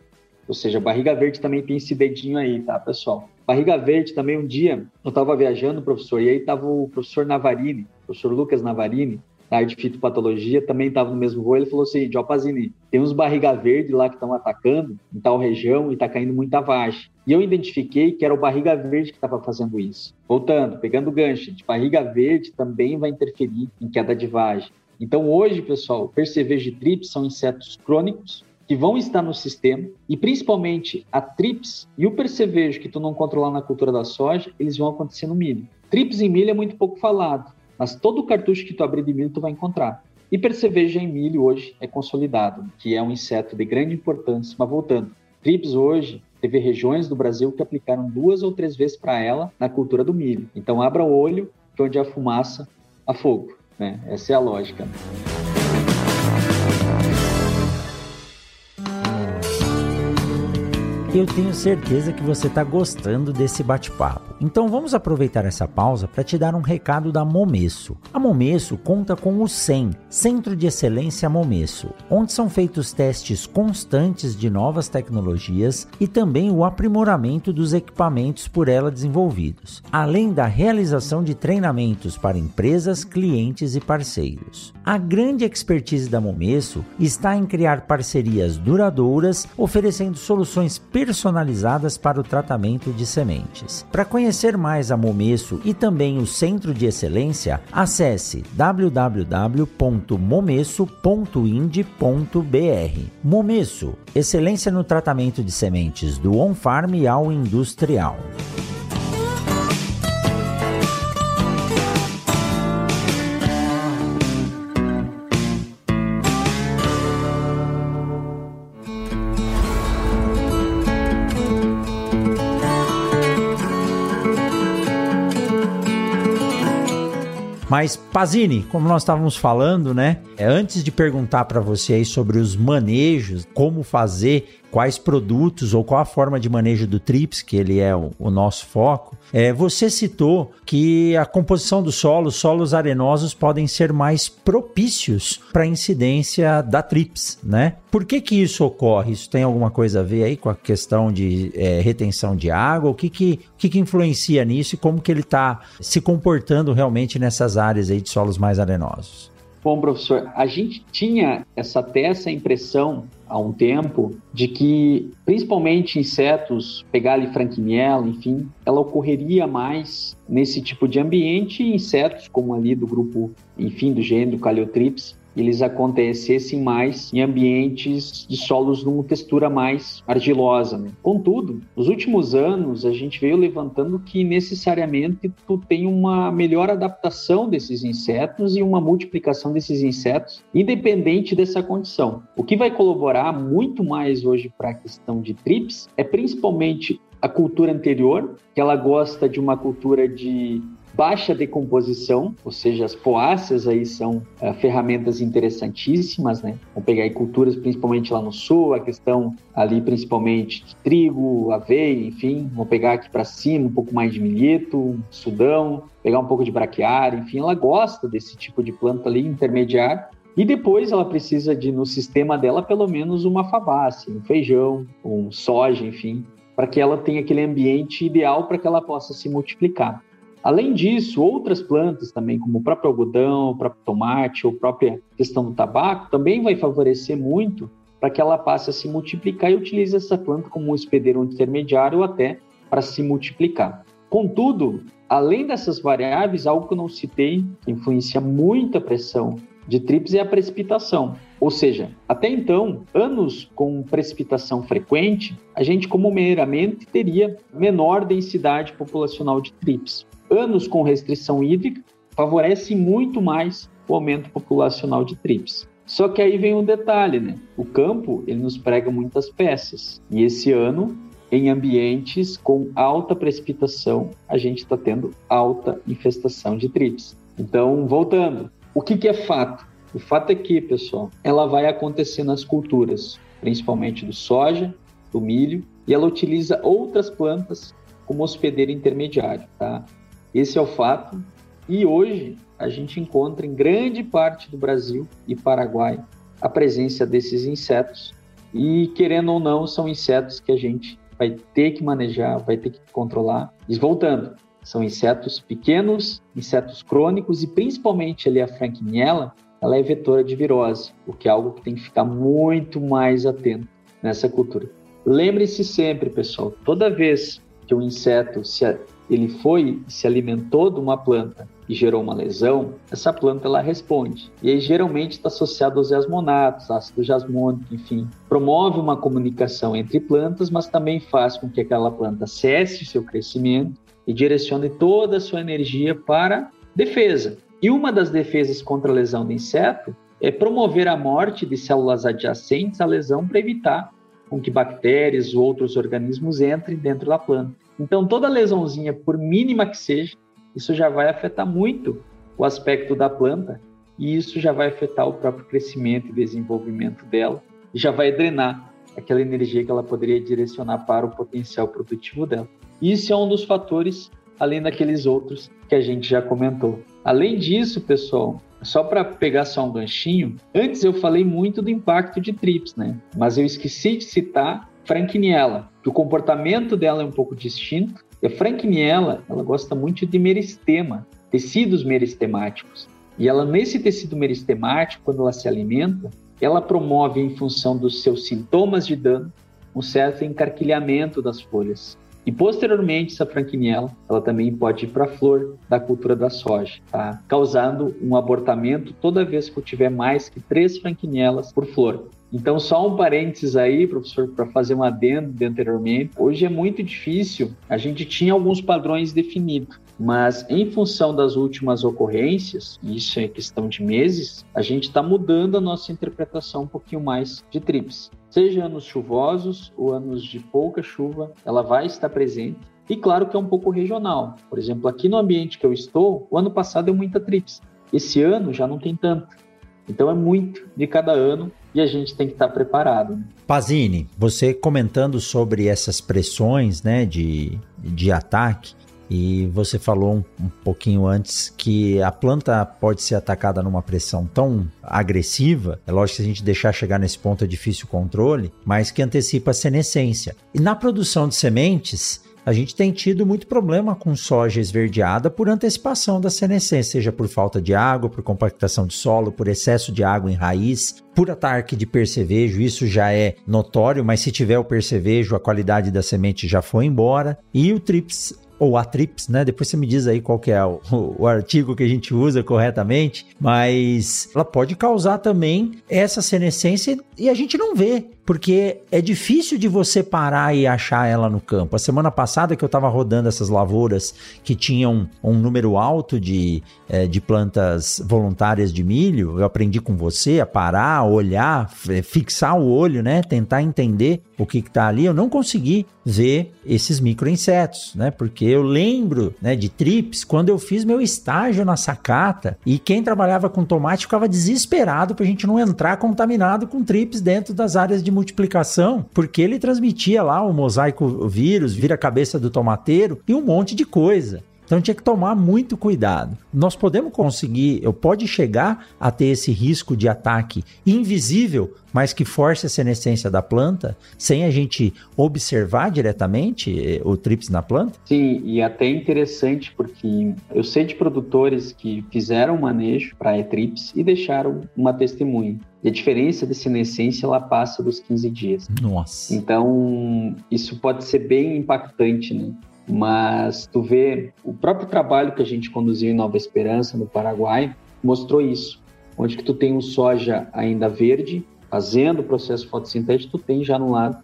Ou seja, barriga verde também tem esse dedinho aí, tá, pessoal? Barriga verde também, um dia, eu estava viajando, professor, e aí estava o professor Navarini, professor Lucas Navarini, da área de fitopatologia, também estava no mesmo voo, ele falou assim, Jopazini, tem uns barriga verde lá que estão atacando em tal região e está caindo muita vagem. E eu identifiquei que era o barriga verde que estava fazendo isso. Voltando, pegando o gancho, de barriga verde também vai interferir em queda de vagem. Então hoje, pessoal, percevejo e trips são insetos crônicos que vão estar no sistema e principalmente a trips e o percevejo que tu não controlar na cultura da soja, eles vão acontecer no milho. Trips em milho é muito pouco falado, mas todo cartucho que tu abrir de milho tu vai encontrar. E percevejo em milho hoje é consolidado, que é um inseto de grande importância. Mas voltando, trips hoje teve regiões do Brasil que aplicaram duas ou três vezes para ela na cultura do milho. Então abra o olho, que onde há fumaça, há fogo. Né? Essa é a lógica. Eu tenho certeza que você está gostando desse bate-papo. Então vamos aproveitar essa pausa para te dar um recado da Momesso. A Momesso conta com o CEM, Centro de Excelência Momesso, onde são feitos testes constantes de novas tecnologias e também o aprimoramento dos equipamentos por ela desenvolvidos, além da realização de treinamentos para empresas, clientes e parceiros. A grande expertise da Momesso está em criar parcerias duradouras, oferecendo soluções personalizadas para o tratamento de sementes. Para conhecer mais a Momesso e também o Centro de Excelência, acesse www.momesso.ind.br. Momesso, excelência no tratamento de sementes do on-farm ao industrial. Mas, Pazini, como nós estávamos falando, né? É, antes de perguntar para você aí sobre os manejos, como fazer, quais produtos ou qual a forma de manejo do TRIPS, que ele é o, o nosso foco, é, você citou que a composição do solo, solos arenosos podem ser mais propícios para a incidência da TRIPS, né? Por que que isso ocorre? Isso tem alguma coisa a ver aí com a questão de é, retenção de água? O que que, o que que influencia nisso e como que ele está se comportando realmente nessas áreas aí de solos mais arenosos? Bom, professor, a gente tinha essa até essa impressão há um tempo de que, principalmente insetos, pegar ali franquinela, enfim, ela ocorreria mais nesse tipo de ambiente, insetos como ali do grupo, enfim, do gênero Caliotrips, eles acontecessem mais em ambientes de solos numa textura mais argilosa. Né? Contudo, nos últimos anos a gente veio levantando que necessariamente tu tem uma melhor adaptação desses insetos e uma multiplicação desses insetos, independente dessa condição. O que vai colaborar muito mais hoje para a questão de trips é principalmente a cultura anterior, que ela gosta de uma cultura de baixa decomposição, ou seja, as poáceas aí são uh, ferramentas interessantíssimas, né? Vamos pegar aí culturas principalmente lá no sul, a questão ali principalmente de trigo, aveia, enfim, vamos pegar aqui para cima um pouco mais de milheto, sudão, pegar um pouco de braquiária, enfim, ela gosta desse tipo de planta ali intermediário e depois ela precisa de, no sistema dela, pelo menos uma fabácea, um feijão, um soja, enfim, para que ela tenha aquele ambiente ideal para que ela possa se multiplicar. Além disso, outras plantas também, como o próprio algodão, o próprio tomate ou a própria questão do tabaco, também vai favorecer muito para que ela passe a se multiplicar e utilize essa planta como um hospedeiro intermediário até para se multiplicar. Contudo, além dessas variáveis, algo que eu não citei, que influencia muito a pressão de TRIPS é a precipitação. Ou seja, até então, anos com precipitação frequente, a gente comumente teria menor densidade populacional de TRIPS anos com restrição hídrica favorece muito mais o aumento populacional de trips. Só que aí vem um detalhe, né? O campo, ele nos prega muitas peças. E esse ano, em ambientes com alta precipitação, a gente está tendo alta infestação de trips. Então, voltando, o que, que é fato? O fato é que, pessoal, ela vai acontecer nas culturas, principalmente do soja, do milho, e ela utiliza outras plantas como hospedeiro intermediário, tá? Esse é o fato. E hoje a gente encontra em grande parte do Brasil e Paraguai a presença desses insetos e querendo ou não, são insetos que a gente vai ter que manejar, vai ter que controlar. E voltando, são insetos pequenos, insetos crônicos e principalmente ali a franquinella, ela é vetora de virose, o que é algo que tem que ficar muito mais atento nessa cultura. Lembre-se sempre, pessoal, toda vez que o inseto se ele foi se alimentou de uma planta e gerou uma lesão, essa planta ela responde. E aí geralmente está associado aos jasmonatos, ácido jasmônico, enfim. Promove uma comunicação entre plantas, mas também faz com que aquela planta cesse seu crescimento e direcione toda a sua energia para defesa. E uma das defesas contra a lesão do inseto é promover a morte de células adjacentes à lesão para evitar com que bactérias ou outros organismos entrem dentro da planta. Então, toda lesãozinha, por mínima que seja, isso já vai afetar muito o aspecto da planta e isso já vai afetar o próprio crescimento e desenvolvimento dela e já vai drenar aquela energia que ela poderia direcionar para o potencial produtivo dela. Isso é um dos fatores, além daqueles outros que a gente já comentou. Além disso, pessoal, só para pegar só um ganchinho, antes eu falei muito do impacto de TRIPS, né? Mas eu esqueci de citar Franquiniella, que o comportamento dela é um pouco distinto. E a Franquiniella, ela gosta muito de meristema, tecidos meristemáticos. E ela, nesse tecido meristemático, quando ela se alimenta, ela promove, em função dos seus sintomas de dano, um certo encarquilhamento das folhas. E posteriormente, essa franquiniela, ela também pode ir para a flor da cultura da soja, tá? causando um abortamento toda vez que eu tiver mais que três franquinielas por flor. Então, só um parênteses aí, professor, para fazer um adendo de anteriormente. Hoje é muito difícil, a gente tinha alguns padrões definidos, mas em função das últimas ocorrências, isso é questão de meses, a gente está mudando a nossa interpretação um pouquinho mais de TRIPS seja anos chuvosos ou anos de pouca chuva, ela vai estar presente. E claro que é um pouco regional. Por exemplo, aqui no ambiente que eu estou, o ano passado deu muita trips. Esse ano já não tem tanto. Então é muito de cada ano e a gente tem que estar preparado. Né? Pazini, você comentando sobre essas pressões né, de, de ataque, e você falou um, um, pouquinho antes que a planta pode ser atacada numa pressão tão agressiva, é lógico que se a gente deixar chegar nesse ponto é difícil o controle, mas que antecipa a senescência. E na produção de sementes, a gente tem tido muito problema com soja esverdeada por antecipação da senescência, seja por falta de água, por compactação de solo, por excesso de água em raiz, por ataque de percevejo, isso já é notório, mas se tiver o percevejo, a qualidade da semente já foi embora. E o TRIPS ou a TRIPS, né? Depois você me diz aí qual que é o, [LAUGHS] o, artigo que a gente usa corretamente, mas ela pode causar também essa senescência e a gente não vê porque é difícil de você parar e achar ela no campo. A semana passada que eu estava rodando essas lavouras que tinham um número alto de, é, de plantas voluntárias de milho, eu aprendi com você a parar, olhar, fixar o olho, né? Tentar entender o que está ali. Eu não consegui ver esses microinsetos, né? Porque eu lembro né, de trips quando eu fiz meu estágio na sacata e quem trabalhava com tomate ficava desesperado para a gente não entrar contaminado com trips dentro das áreas de multiplicação, porque ele transmitia lá o mosaico vírus, vira cabeça do tomateiro e um monte de coisa. Então tinha que tomar muito cuidado. Nós podemos conseguir, eu pode chegar a ter esse risco de ataque invisível, mas que force a senescência da planta, sem a gente observar diretamente eh, o trips na planta? Sim, e até interessante porque eu sei de produtores que fizeram manejo para E-trips e deixaram uma testemunha. E a diferença de senescência ela passa dos 15 dias. Nossa. Então, isso pode ser bem impactante, né? Mas tu vê, o próprio trabalho que a gente conduziu em Nova Esperança, no Paraguai, mostrou isso. Onde que tu tem um soja ainda verde, fazendo o processo fotossintético, tu tem já no lado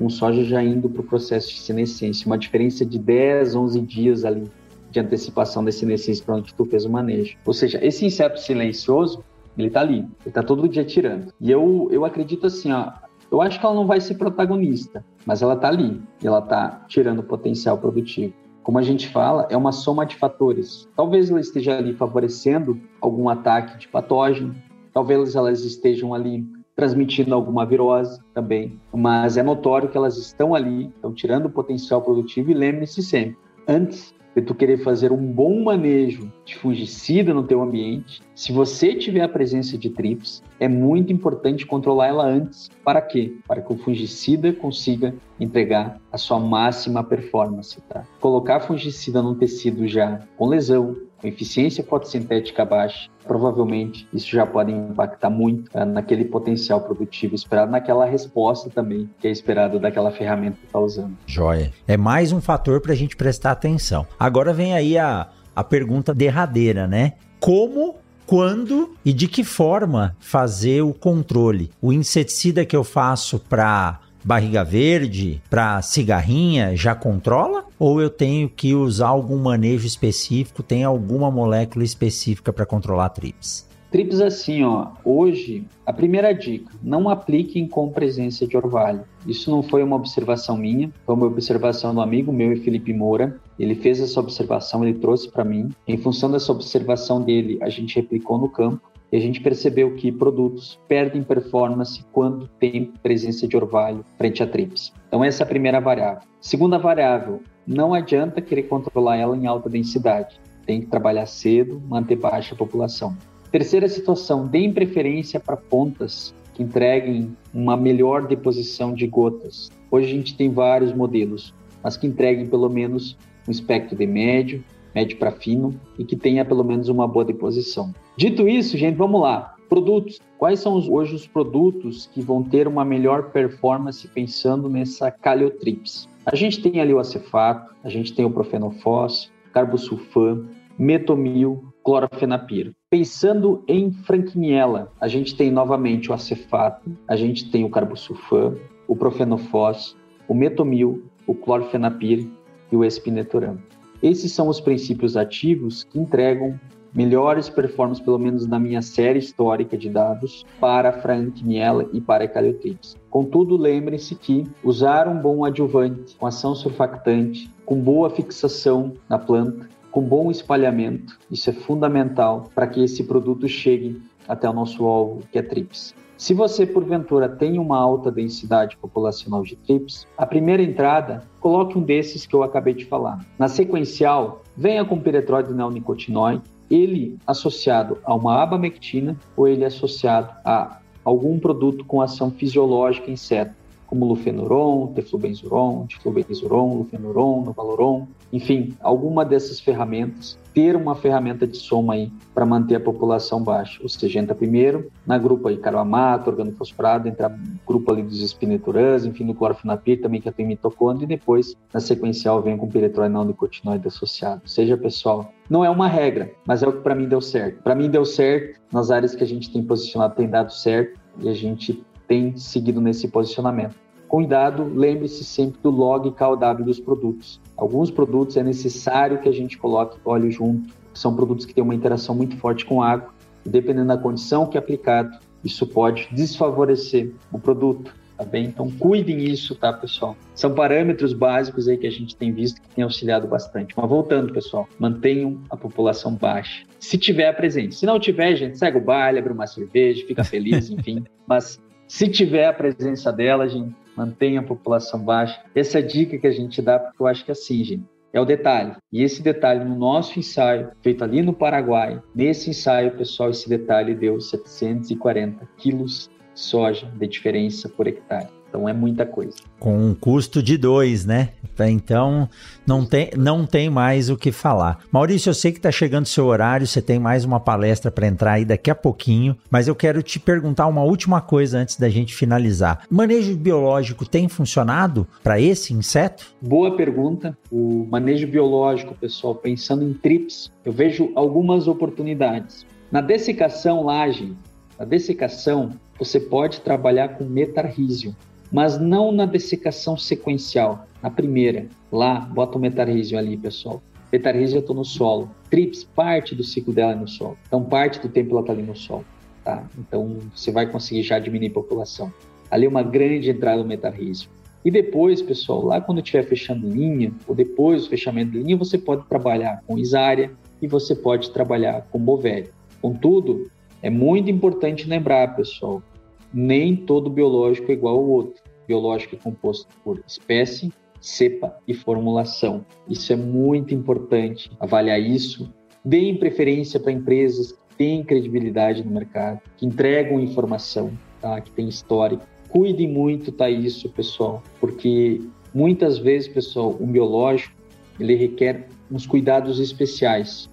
um soja já indo para o processo de senescência. Uma diferença de 10, 11 dias ali de antecipação da senescência para onde tu fez o manejo. Ou seja, esse inseto silencioso, ele está ali, ele está todo dia tirando. E eu, eu acredito assim, ó, eu acho que ela não vai ser protagonista, mas ela está ali ela está tirando o potencial produtivo. Como a gente fala, é uma soma de fatores. Talvez ela esteja ali favorecendo algum ataque de patógeno, talvez elas estejam ali transmitindo alguma virose também, mas é notório que elas estão ali, estão tirando o potencial produtivo e lembre-se sempre, antes de tu querer fazer um bom manejo de fungicida no teu ambiente, se você tiver a presença de trips, é muito importante controlar ela antes. Para quê? Para que o fungicida consiga entregar a sua máxima performance, tá? Colocar fungicida num tecido já com lesão, com eficiência fotossintética baixa, provavelmente isso já pode impactar muito uh, naquele potencial produtivo esperado, naquela resposta também que é esperado daquela ferramenta que está usando. Joia. É mais um fator para a gente prestar atenção. Agora vem aí a, a pergunta derradeira, né? Como quando e de que forma fazer o controle. O inseticida que eu faço para barriga verde, para cigarrinha, já controla? Ou eu tenho que usar algum manejo específico, tem alguma molécula específica para controlar a trips? Trips assim, ó, hoje, a primeira dica, não apliquem com presença de orvalho. Isso não foi uma observação minha, foi uma observação do amigo meu, Felipe Moura. Ele fez essa observação, ele trouxe para mim. Em função dessa observação dele, a gente replicou no campo e a gente percebeu que produtos perdem performance quando tem presença de orvalho frente a trips. Então essa é a primeira variável. Segunda variável, não adianta querer controlar ela em alta densidade. Tem que trabalhar cedo, manter baixa a população. Terceira situação, deem preferência para pontas que entreguem uma melhor deposição de gotas. Hoje a gente tem vários modelos, mas que entreguem pelo menos um espectro de médio, médio para fino e que tenha pelo menos uma boa deposição. Dito isso, gente, vamos lá. Produtos. Quais são hoje os produtos que vão ter uma melhor performance pensando nessa caliotrips? A gente tem ali o acefato, a gente tem o profenofós, carbosulfam, metomil, clorofenapir. Pensando em franquiniela, a gente tem novamente o acefato, a gente tem o carbosulfam, o profenofós, o metomil, o clorofenapir e o espineturam. Esses são os princípios ativos que entregam melhores performances, pelo menos na minha série histórica de dados, para franquiniela e para a caliotrips. Contudo, lembre-se que usar um bom adjuvante com ação surfactante, com boa fixação na planta, com bom espalhamento. Isso é fundamental para que esse produto chegue até o nosso alvo, que é TRIPS. Se você, porventura, tem uma alta densidade populacional de TRIPS, a primeira entrada, coloque um desses que eu acabei de falar. Na sequencial, venha com piretróide neonicotinoide, ele associado a uma abamectina ou ele associado a algum produto com ação fisiológica em seto, como lufenuron, teflubenzuron, diflubenzuron, lufenuron, novaloron, enfim, alguma dessas ferramentas, ter uma ferramenta de soma aí para manter a população baixa. Seja, entra primeiro na grupo aí carbamato, organofosforado, entra grupo ali dos espineturãs, enfim, no clorofenapir também que tem mitocôndria e depois na sequencial vem com piretroid não nicotinoide associado. Ou seja, pessoal, não é uma regra, mas é o que para mim deu certo. Para mim deu certo nas áreas que a gente tem posicionado, tem dado certo e a gente tem seguido nesse posicionamento. Cuidado, lembre-se sempre do log KW dos produtos. Alguns produtos é necessário que a gente coloque óleo junto, são produtos que têm uma interação muito forte com água, e dependendo da condição que é aplicado, isso pode desfavorecer o produto, tá bem? Então cuidem isso, tá, pessoal? São parâmetros básicos aí que a gente tem visto que tem auxiliado bastante. Mas voltando, pessoal, mantenham a população baixa. Se tiver presente. Se não tiver, gente, segue o baile, abre uma cerveja, fica feliz, [LAUGHS] enfim. Mas se tiver a presença dela, gente, mantenha a população baixa. Essa é a dica que a gente dá, porque eu acho que é assim, gente, é o detalhe. E esse detalhe no nosso ensaio, feito ali no Paraguai, nesse ensaio, pessoal, esse detalhe deu 740 quilos de soja de diferença por hectare. Então é muita coisa. Com um custo de dois, né? Então não tem, não tem mais o que falar. Maurício, eu sei que está chegando o seu horário, você tem mais uma palestra para entrar aí daqui a pouquinho, mas eu quero te perguntar uma última coisa antes da gente finalizar. Manejo biológico tem funcionado para esse inseto? Boa pergunta. O manejo biológico, pessoal, pensando em trips, eu vejo algumas oportunidades. Na dessecação laje, na dessecação, você pode trabalhar com metarrísio mas não na dessecação sequencial, na primeira. Lá, bota o metarrísio ali, pessoal. Metarrísio eu estou no solo. Trips, parte do ciclo dela é no solo. Então, parte do tempo ela está ali no solo. Tá? Então, você vai conseguir já diminuir a população. Ali é uma grande entrada do metarrísio. E depois, pessoal, lá quando estiver fechando linha, ou depois do fechamento de linha, você pode trabalhar com isária e você pode trabalhar com bovério. Contudo, é muito importante lembrar, pessoal, nem todo biológico é igual ao outro. Biológico é composto por espécie, cepa e formulação. Isso é muito importante, avaliar isso. Deem preferência para empresas que têm credibilidade no mercado, que entregam informação, tá? que têm histórico. Cuidem muito, tá isso, pessoal, porque muitas vezes, pessoal, o biológico ele requer uns cuidados especiais.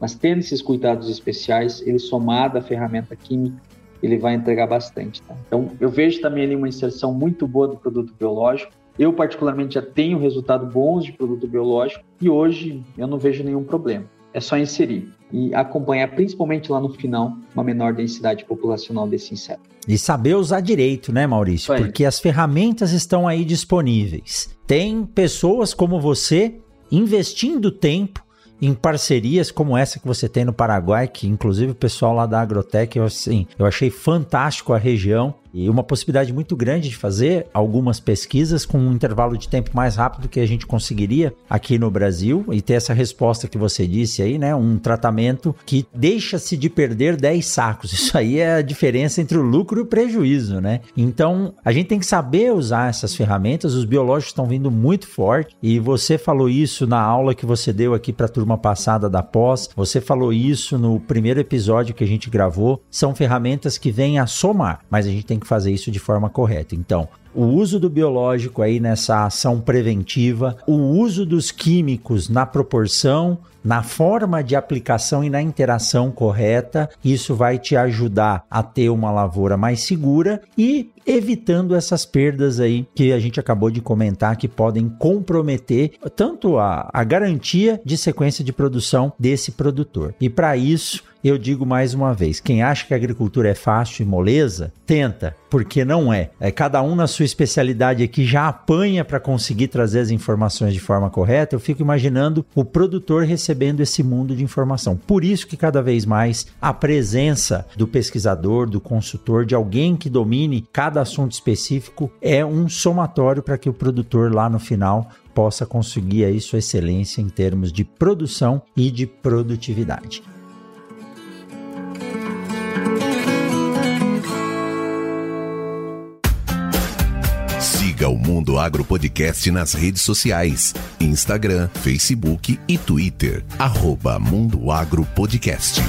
Mas tendo esses cuidados especiais, ele somado à ferramenta química, ele vai entregar bastante. Tá? Então, eu vejo também ali uma inserção muito boa do produto biológico. Eu, particularmente, já tenho resultados bons de produto biológico e hoje eu não vejo nenhum problema. É só inserir e acompanhar, principalmente lá no final, uma menor densidade populacional desse inseto. E saber usar direito, né, Maurício? Porque as ferramentas estão aí disponíveis. Tem pessoas como você investindo tempo em parcerias como essa que você tem no Paraguai, que inclusive o pessoal lá da Agrotec, eu, assim, eu achei fantástico a região e uma possibilidade muito grande de fazer algumas pesquisas com um intervalo de tempo mais rápido que a gente conseguiria aqui no Brasil e ter essa resposta que você disse aí, né? Um tratamento que deixa-se de perder 10 sacos. [LAUGHS] Isso aí é a diferença entre o lucro e o prejuízo, né? Então, a gente tem que saber usar essas ferramentas. Os biológicos estão vindo muito forte e você falou isso na aula que você deu aqui para a turma passada da pós. Você falou isso no primeiro episódio que a gente gravou. São ferramentas que vêm a somar, mas a gente tem que fazer isso de forma correta. Então, o uso do biológico aí nessa ação preventiva, o uso dos químicos na proporção, na forma de aplicação e na interação correta, isso vai te ajudar a ter uma lavoura mais segura e evitando essas perdas aí que a gente acabou de comentar que podem comprometer tanto a, a garantia de sequência de produção desse produtor. E para isso, eu digo mais uma vez: quem acha que a agricultura é fácil e moleza, tenta, porque não é. é cada um na sua especialidade aqui já apanha para conseguir trazer as informações de forma correta. Eu fico imaginando o produtor recebendo esse mundo de informação. Por isso que cada vez mais a presença do pesquisador, do consultor, de alguém que domine cada assunto específico é um somatório para que o produtor lá no final possa conseguir aí sua excelência em termos de produção e de produtividade. Siga o Mundo Agro Podcast nas redes sociais: Instagram, Facebook e Twitter. Arroba Mundo Agro Podcast.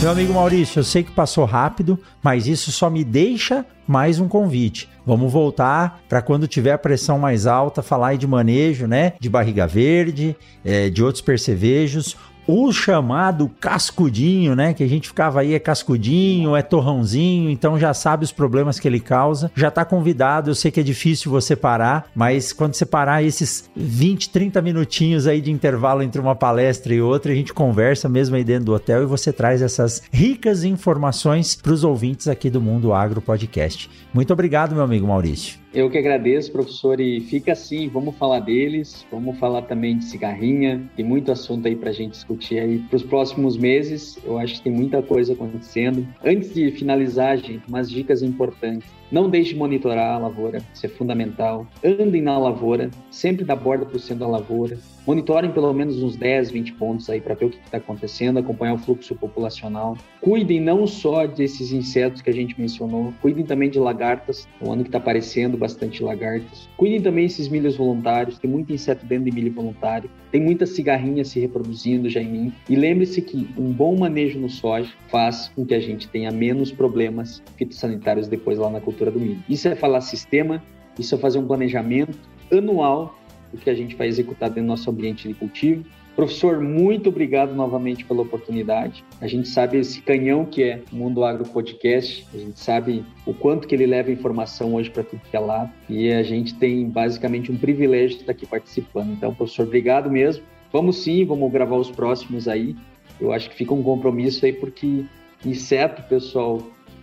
Meu amigo Maurício, eu sei que passou rápido, mas isso só me deixa mais um convite. Vamos voltar para quando tiver a pressão mais alta, falar de manejo, né? De barriga verde, é, de outros percevejos o chamado cascudinho, né? Que a gente ficava aí, é cascudinho, é torrãozinho, então já sabe os problemas que ele causa. Já tá convidado, eu sei que é difícil você parar, mas quando você parar esses 20, 30 minutinhos aí de intervalo entre uma palestra e outra, a gente conversa mesmo aí dentro do hotel e você traz essas ricas informações para os ouvintes aqui do Mundo Agro Podcast. Muito obrigado, meu amigo Maurício. Eu que agradeço, professor, e fica assim, vamos falar deles, vamos falar também de cigarrinha, tem muito assunto aí para a gente discutir aí para os próximos meses, eu acho que tem muita coisa acontecendo. Antes de finalizar, gente, umas dicas importantes. Não deixe de monitorar a lavoura, isso é fundamental. Andem na lavoura, sempre da borda para o centro da lavoura. Monitorem pelo menos uns 10, 20 pontos aí para ver o que está acontecendo, acompanhar o fluxo populacional. Cuidem não só desses insetos que a gente mencionou, cuidem também de lagartas, o ano que está aparecendo bastante lagartas. Cuidem também desses milhos voluntários, tem muito inseto dentro de milho voluntário, tem muita cigarrinha se reproduzindo já em mim. E lembre-se que um bom manejo no soja faz com que a gente tenha menos problemas fitossanitários depois lá na cultura do milho. Isso é falar sistema, isso é fazer um planejamento anual do que a gente vai executar dentro do nosso ambiente de cultivo. Professor, muito obrigado novamente pela oportunidade. A gente sabe esse canhão que é o Mundo Agro Podcast, a gente sabe o quanto que ele leva informação hoje para tudo que é lado e a gente tem basicamente um privilégio de estar aqui participando. Então, professor, obrigado mesmo. Vamos sim, vamos gravar os próximos aí. Eu acho que fica um compromisso aí porque inseto, pessoal,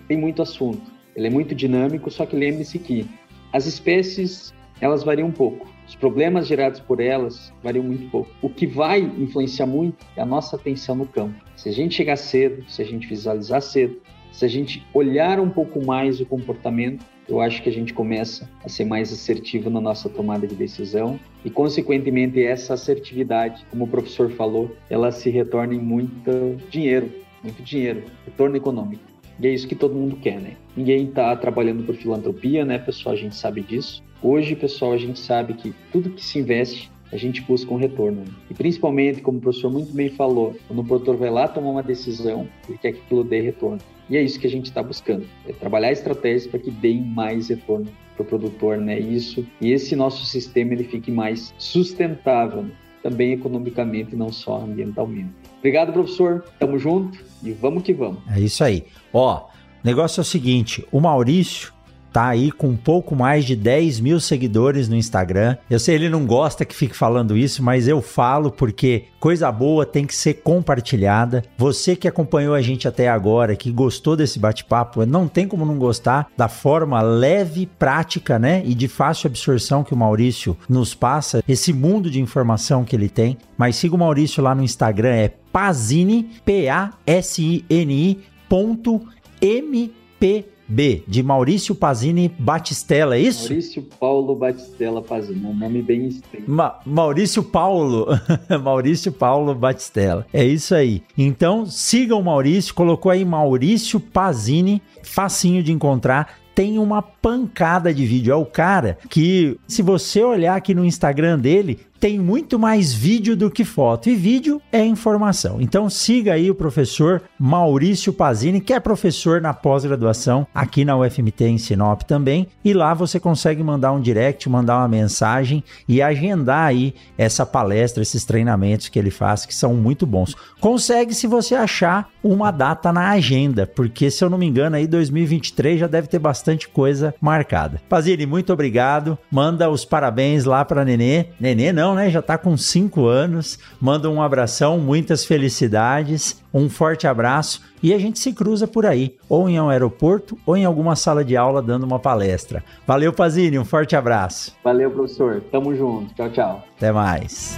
tem muito assunto. Ele é muito dinâmico, só que lembre-se que as espécies elas variam um pouco. Os problemas gerados por elas variam muito pouco. O que vai influenciar muito é a nossa atenção no campo. Se a gente chegar cedo, se a gente visualizar cedo, se a gente olhar um pouco mais o comportamento, eu acho que a gente começa a ser mais assertivo na nossa tomada de decisão e, consequentemente, essa assertividade, como o professor falou, ela se retorna em muito dinheiro, muito dinheiro, retorno econômico. E é isso que todo mundo quer, né? Ninguém está trabalhando por filantropia, né, pessoal? A gente sabe disso. Hoje, pessoal, a gente sabe que tudo que se investe a gente busca um retorno. Né? E principalmente, como o professor muito bem falou, quando o produtor vai lá tomar uma decisão, ele quer que aquilo dê retorno. E é isso que a gente está buscando, é trabalhar estratégias para que deem mais retorno para o produtor, né? Isso e esse nosso sistema ele fique mais sustentável, né? também economicamente, não só ambientalmente. Obrigado, professor. Tamo junto e vamos que vamos. É isso aí. Ó, negócio é o seguinte: o Maurício tá aí com um pouco mais de 10 mil seguidores no Instagram. Eu sei ele não gosta que fique falando isso, mas eu falo porque coisa boa tem que ser compartilhada. Você que acompanhou a gente até agora, que gostou desse bate-papo, não tem como não gostar da forma leve, prática, né? E de fácil absorção que o Maurício nos passa, esse mundo de informação que ele tem. Mas siga o Maurício lá no Instagram, é Pazini, P-A-S-I-N-I ponto M-P B, de Maurício Pazini Batistella, é isso? Maurício Paulo Batistella Pazini, um nome bem estranho. Ma Maurício Paulo, [LAUGHS] Maurício Paulo Batistella, é isso aí. Então, sigam o Maurício, colocou aí Maurício Pazini, facinho de encontrar, tem uma pancada de vídeo. É o cara que, se você olhar aqui no Instagram dele, tem muito mais vídeo do que foto. E vídeo é informação. Então siga aí o professor Maurício Pazini, que é professor na pós-graduação aqui na UFMT em Sinop também. E lá você consegue mandar um direct, mandar uma mensagem e agendar aí essa palestra, esses treinamentos que ele faz, que são muito bons. Consegue se você achar uma data na agenda, porque se eu não me engano aí 2023 já deve ter bastante coisa marcada. Pazini, muito obrigado. Manda os parabéns lá para Nenê. Nenê não, né? Já tá com 5 anos. Manda um abração, muitas felicidades, um forte abraço e a gente se cruza por aí, ou em um aeroporto ou em alguma sala de aula dando uma palestra. Valeu, Pazini, um forte abraço. Valeu, professor. Tamo junto. Tchau, tchau. Até mais.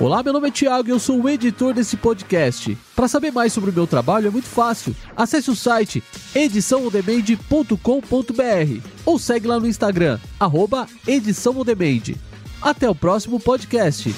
Olá, meu nome é Thiago e eu sou o editor desse podcast. Para saber mais sobre o meu trabalho é muito fácil. Acesse o site ediçãoondemand.com.br ou segue lá no Instagram, arroba. Até o próximo podcast.